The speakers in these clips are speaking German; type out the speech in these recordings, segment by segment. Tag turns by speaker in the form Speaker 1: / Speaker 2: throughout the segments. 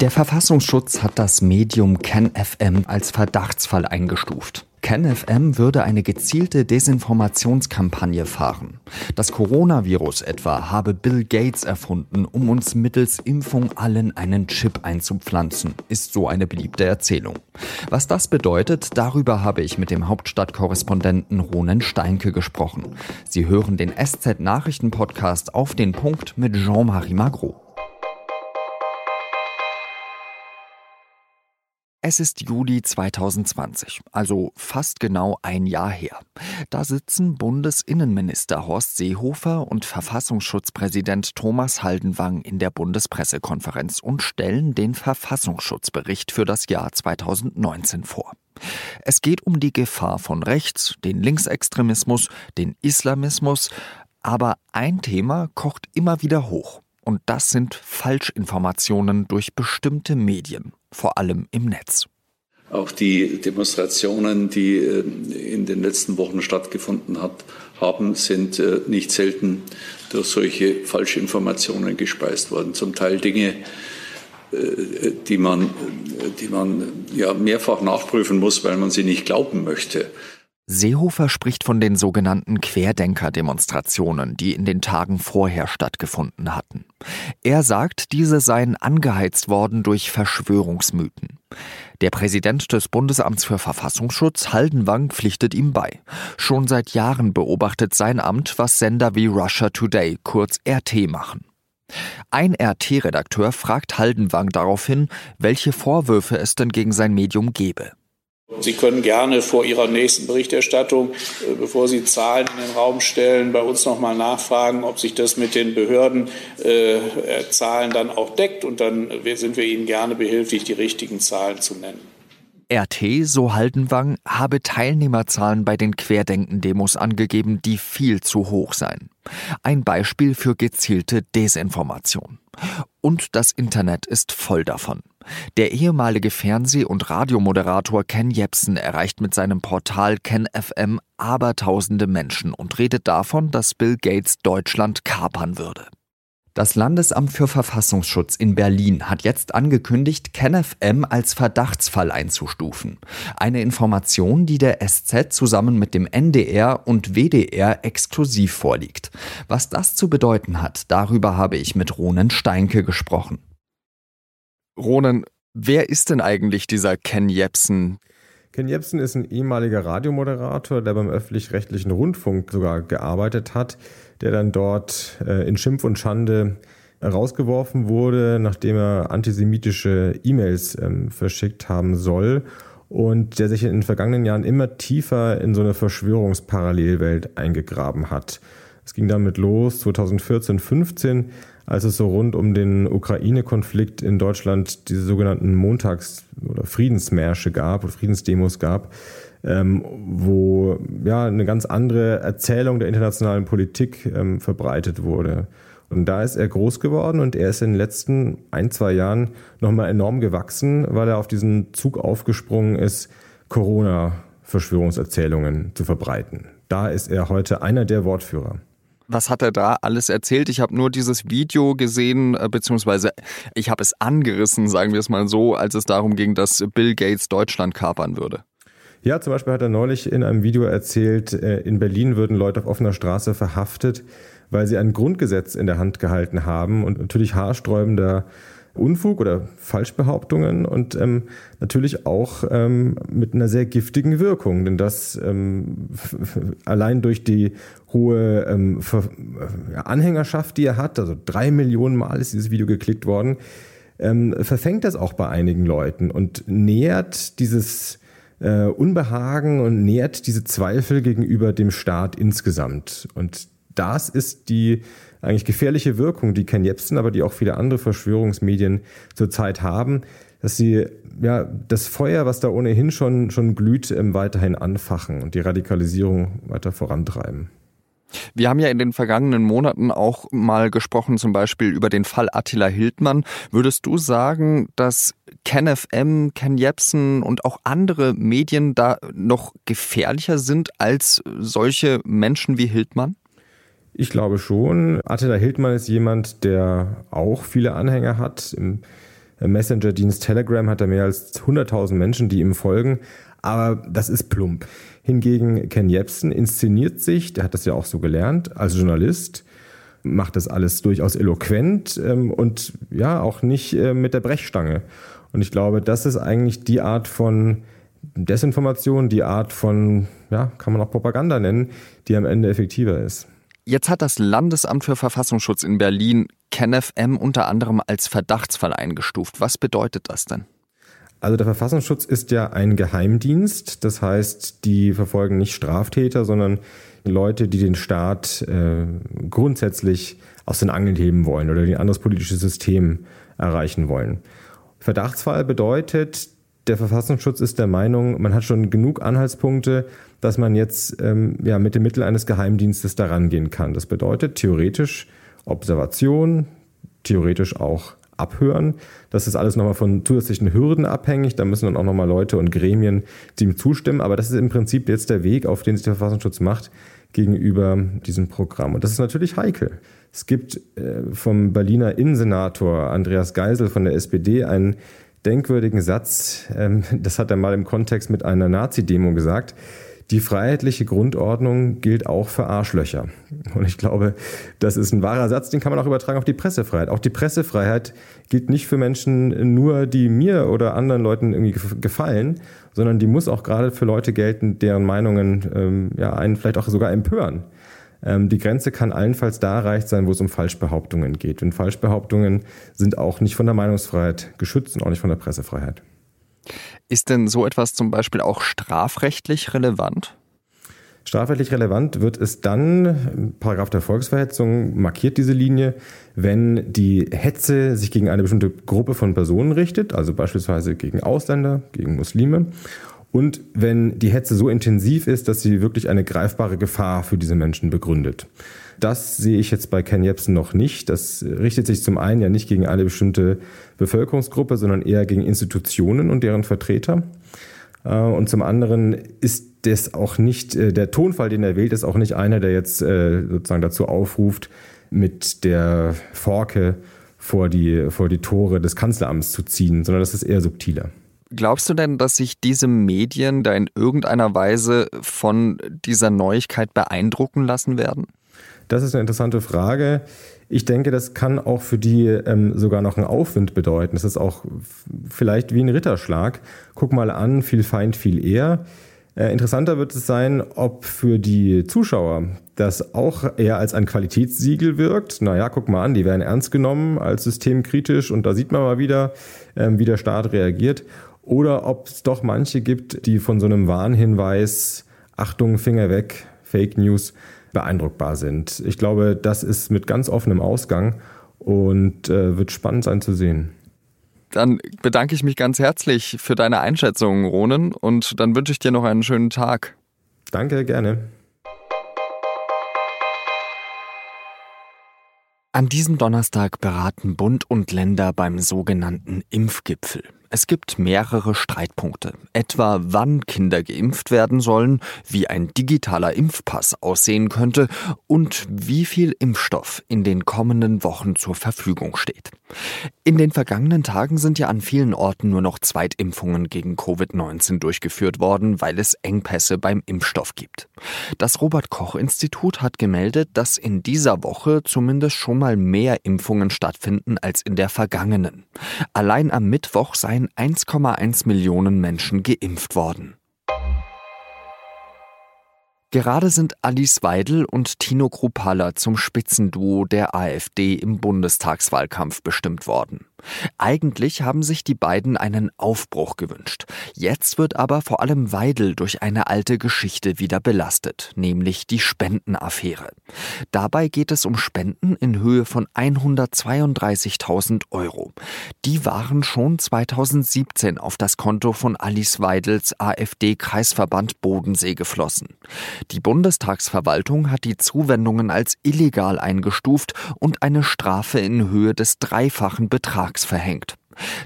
Speaker 1: Der Verfassungsschutz hat das Medium KenFM als Verdachtsfall eingestuft. KenFM würde eine gezielte Desinformationskampagne fahren. Das Coronavirus etwa habe Bill Gates erfunden, um uns mittels Impfung allen einen Chip einzupflanzen, ist so eine beliebte Erzählung. Was das bedeutet, darüber habe ich mit dem Hauptstadtkorrespondenten Ronen Steinke gesprochen. Sie hören den SZ Nachrichten Podcast auf den Punkt mit Jean-Marie Magro. Es ist Juli 2020, also fast genau ein Jahr her. Da sitzen Bundesinnenminister Horst Seehofer und Verfassungsschutzpräsident Thomas Haldenwang in der Bundespressekonferenz und stellen den Verfassungsschutzbericht für das Jahr 2019 vor. Es geht um die Gefahr von rechts, den Linksextremismus, den Islamismus, aber ein Thema kocht immer wieder hoch. Und das sind Falschinformationen durch bestimmte Medien, vor allem im Netz.
Speaker 2: Auch die Demonstrationen, die äh, in den letzten Wochen stattgefunden hat, haben, sind äh, nicht selten durch solche Falschinformationen gespeist worden. Zum Teil Dinge, äh, die man, die man ja mehrfach nachprüfen muss, weil man sie nicht glauben möchte.
Speaker 1: Seehofer spricht von den sogenannten Querdenker-Demonstrationen, die in den Tagen vorher stattgefunden hatten. Er sagt, diese seien angeheizt worden durch Verschwörungsmythen. Der Präsident des Bundesamts für Verfassungsschutz, Haldenwang, pflichtet ihm bei. Schon seit Jahren beobachtet sein Amt, was Sender wie Russia Today, kurz RT, machen. Ein RT-Redakteur fragt Haldenwang daraufhin, welche Vorwürfe es denn gegen sein Medium gebe.
Speaker 3: Sie können gerne vor Ihrer nächsten Berichterstattung, äh, bevor Sie Zahlen in den Raum stellen, bei uns noch mal nachfragen, ob sich das mit den Behördenzahlen äh, dann auch deckt. Und dann sind wir Ihnen gerne behilflich, die richtigen Zahlen zu nennen.
Speaker 1: RT, so Haldenwang, habe Teilnehmerzahlen bei den Querdenken-Demos angegeben, die viel zu hoch seien. Ein Beispiel für gezielte Desinformation. Und das Internet ist voll davon. Der ehemalige Fernseh- und Radiomoderator Ken Jepsen erreicht mit seinem Portal KenFM abertausende Menschen und redet davon, dass Bill Gates Deutschland kapern würde. Das Landesamt für Verfassungsschutz in Berlin hat jetzt angekündigt, KenFM als Verdachtsfall einzustufen. Eine Information, die der SZ zusammen mit dem NDR und WDR exklusiv vorliegt. Was das zu bedeuten hat, darüber habe ich mit Ronen Steinke gesprochen. Ronen, wer ist denn eigentlich dieser Ken Jepsen?
Speaker 4: Ken Jebsen ist ein ehemaliger Radiomoderator, der beim öffentlich-rechtlichen Rundfunk sogar gearbeitet hat, der dann dort äh, in Schimpf und Schande rausgeworfen wurde, nachdem er antisemitische E-Mails ähm, verschickt haben soll und der sich in den vergangenen Jahren immer tiefer in so eine Verschwörungsparallelwelt eingegraben hat. Es ging damit los 2014, 15 als es so rund um den Ukraine-Konflikt in Deutschland diese sogenannten Montags- oder Friedensmärsche gab oder Friedensdemos gab, ähm, wo ja eine ganz andere Erzählung der internationalen Politik ähm, verbreitet wurde. Und da ist er groß geworden und er ist in den letzten ein, zwei Jahren nochmal enorm gewachsen, weil er auf diesen Zug aufgesprungen ist, Corona-Verschwörungserzählungen zu verbreiten. Da ist er heute einer der Wortführer.
Speaker 1: Was hat er da alles erzählt? Ich habe nur dieses Video gesehen, äh, beziehungsweise ich habe es angerissen, sagen wir es mal so, als es darum ging, dass Bill Gates Deutschland kapern würde.
Speaker 4: Ja, zum Beispiel hat er neulich in einem Video erzählt, äh, in Berlin würden Leute auf offener Straße verhaftet, weil sie ein Grundgesetz in der Hand gehalten haben und natürlich haarsträubender Unfug oder Falschbehauptungen und ähm, natürlich auch ähm, mit einer sehr giftigen Wirkung, denn das ähm, allein durch die hohe ähm, Anhängerschaft, die er hat, also drei Millionen Mal ist dieses Video geklickt worden, ähm, verfängt das auch bei einigen Leuten und nähert dieses äh, Unbehagen und nährt diese Zweifel gegenüber dem Staat insgesamt. Und das ist die eigentlich gefährliche Wirkung, die Ken Jebsen, aber die auch viele andere Verschwörungsmedien zurzeit haben, dass sie ja das Feuer, was da ohnehin schon, schon glüht, ähm, weiterhin anfachen und die Radikalisierung weiter vorantreiben.
Speaker 1: Wir haben ja in den vergangenen Monaten auch mal gesprochen, zum Beispiel über den Fall Attila Hildmann. Würdest du sagen, dass KenFM, Ken Jebsen und auch andere Medien da noch gefährlicher sind als solche Menschen wie Hildmann?
Speaker 4: Ich glaube schon. Attila Hildmann ist jemand, der auch viele Anhänger hat. Im Messenger-Dienst Telegram hat er mehr als 100.000 Menschen, die ihm folgen. Aber das ist plump. Hingegen Ken Jebsen inszeniert sich, der hat das ja auch so gelernt, als Journalist, macht das alles durchaus eloquent ähm, und ja, auch nicht äh, mit der Brechstange. Und ich glaube, das ist eigentlich die Art von Desinformation, die Art von, ja, kann man auch Propaganda nennen, die am Ende effektiver ist.
Speaker 1: Jetzt hat das Landesamt für Verfassungsschutz in Berlin Kenneth M. unter anderem als Verdachtsfall eingestuft. Was bedeutet das denn?
Speaker 4: Also der Verfassungsschutz ist ja ein Geheimdienst. Das heißt, die verfolgen nicht Straftäter, sondern Leute, die den Staat äh, grundsätzlich aus den Angeln heben wollen oder ein anderes politisches System erreichen wollen. Verdachtsfall bedeutet, der Verfassungsschutz ist der Meinung, man hat schon genug Anhaltspunkte, dass man jetzt ähm, ja, mit dem Mittel eines Geheimdienstes daran gehen kann. Das bedeutet theoretisch Observation, theoretisch auch Abhören. Das ist alles nochmal von zusätzlichen Hürden abhängig. Da müssen dann auch nochmal Leute und Gremien dem zustimmen. Aber das ist im Prinzip jetzt der Weg, auf den sich der Verfassungsschutz macht gegenüber diesem Programm. Und das ist natürlich heikel. Es gibt äh, vom Berliner Innensenator Andreas Geisel von der SPD einen denkwürdigen Satz, ähm, das hat er mal im Kontext mit einer Nazi-Demo gesagt. Die freiheitliche Grundordnung gilt auch für Arschlöcher. Und ich glaube, das ist ein wahrer Satz, den kann man auch übertragen auf die Pressefreiheit. Auch die Pressefreiheit gilt nicht für Menschen nur, die mir oder anderen Leuten irgendwie gefallen, sondern die muss auch gerade für Leute gelten, deren Meinungen ähm, ja, einen vielleicht auch sogar empören. Ähm, die Grenze kann allenfalls da erreicht sein, wo es um Falschbehauptungen geht. Und Falschbehauptungen sind auch nicht von der Meinungsfreiheit geschützt und auch nicht von der Pressefreiheit.
Speaker 1: Ist denn so etwas zum Beispiel auch strafrechtlich relevant?
Speaker 4: Strafrechtlich relevant wird es dann, Paragraph der Volksverhetzung markiert diese Linie, wenn die Hetze sich gegen eine bestimmte Gruppe von Personen richtet, also beispielsweise gegen Ausländer, gegen Muslime, und wenn die Hetze so intensiv ist, dass sie wirklich eine greifbare Gefahr für diese Menschen begründet. Das sehe ich jetzt bei Ken Jebsen noch nicht. Das richtet sich zum einen ja nicht gegen eine bestimmte Bevölkerungsgruppe, sondern eher gegen Institutionen und deren Vertreter. Äh, und zum anderen ist das auch nicht, äh, der Tonfall, den er wählt, ist auch nicht einer, der jetzt äh, sozusagen dazu aufruft, mit der Forke vor die, vor die Tore des Kanzleramts zu ziehen, sondern das ist eher subtiler.
Speaker 1: Glaubst du denn, dass sich diese Medien da in irgendeiner Weise von dieser Neuigkeit beeindrucken lassen werden?
Speaker 4: Das ist eine interessante Frage. Ich denke, das kann auch für die ähm, sogar noch einen Aufwind bedeuten. Das ist auch vielleicht wie ein Ritterschlag. Guck mal an, viel Feind, viel eher. Äh, interessanter wird es sein, ob für die Zuschauer das auch eher als ein Qualitätssiegel wirkt. Naja, guck mal an, die werden ernst genommen als systemkritisch und da sieht man mal wieder, ähm, wie der Staat reagiert oder ob es doch manche gibt, die von so einem Warnhinweis, Achtung, Finger weg, Fake News, beeindruckbar sind. Ich glaube, das ist mit ganz offenem Ausgang und äh, wird spannend sein zu sehen.
Speaker 1: Dann bedanke ich mich ganz herzlich für deine Einschätzung, Ronen, und dann wünsche ich dir noch einen schönen Tag.
Speaker 4: Danke, gerne.
Speaker 1: An diesem Donnerstag beraten Bund und Länder beim sogenannten Impfgipfel. Es gibt mehrere Streitpunkte, etwa wann Kinder geimpft werden sollen, wie ein digitaler Impfpass aussehen könnte und wie viel Impfstoff in den kommenden Wochen zur Verfügung steht. In den vergangenen Tagen sind ja an vielen Orten nur noch Zweitimpfungen gegen Covid-19 durchgeführt worden, weil es Engpässe beim Impfstoff gibt. Das Robert Koch Institut hat gemeldet, dass in dieser Woche zumindest schon mal mehr Impfungen stattfinden als in der vergangenen. Allein am Mittwoch seien 1,1 Millionen Menschen geimpft worden. Gerade sind Alice Weidel und Tino Kruppalla zum Spitzenduo der AfD im Bundestagswahlkampf bestimmt worden. Eigentlich haben sich die beiden einen Aufbruch gewünscht. Jetzt wird aber vor allem Weidel durch eine alte Geschichte wieder belastet, nämlich die Spendenaffäre. Dabei geht es um Spenden in Höhe von 132.000 Euro. Die waren schon 2017 auf das Konto von Alice Weidels AfD-Kreisverband Bodensee geflossen. Die Bundestagsverwaltung hat die Zuwendungen als illegal eingestuft und eine Strafe in Höhe des dreifachen Betrags verhängt.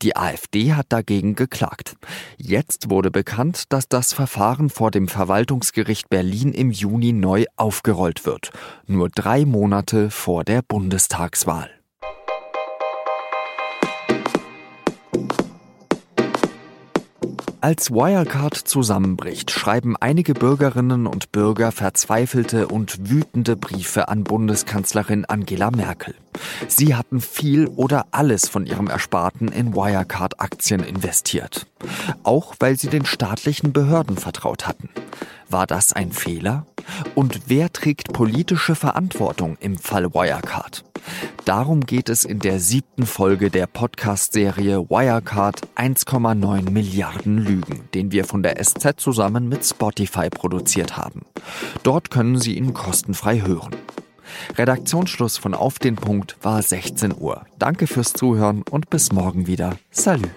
Speaker 1: Die AfD hat dagegen geklagt. Jetzt wurde bekannt, dass das Verfahren vor dem Verwaltungsgericht Berlin im Juni neu aufgerollt wird, nur drei Monate vor der Bundestagswahl. Als Wirecard zusammenbricht, schreiben einige Bürgerinnen und Bürger verzweifelte und wütende Briefe an Bundeskanzlerin Angela Merkel. Sie hatten viel oder alles von ihrem Ersparten in Wirecard-Aktien investiert. Auch weil sie den staatlichen Behörden vertraut hatten. War das ein Fehler? Und wer trägt politische Verantwortung im Fall Wirecard? Darum geht es in der siebten Folge der Podcast-Serie Wirecard 1,9 Milliarden Lügen, den wir von der SZ zusammen mit Spotify produziert haben. Dort können Sie ihn kostenfrei hören. Redaktionsschluss von Auf den Punkt war 16 Uhr. Danke fürs Zuhören und bis morgen wieder. Salü.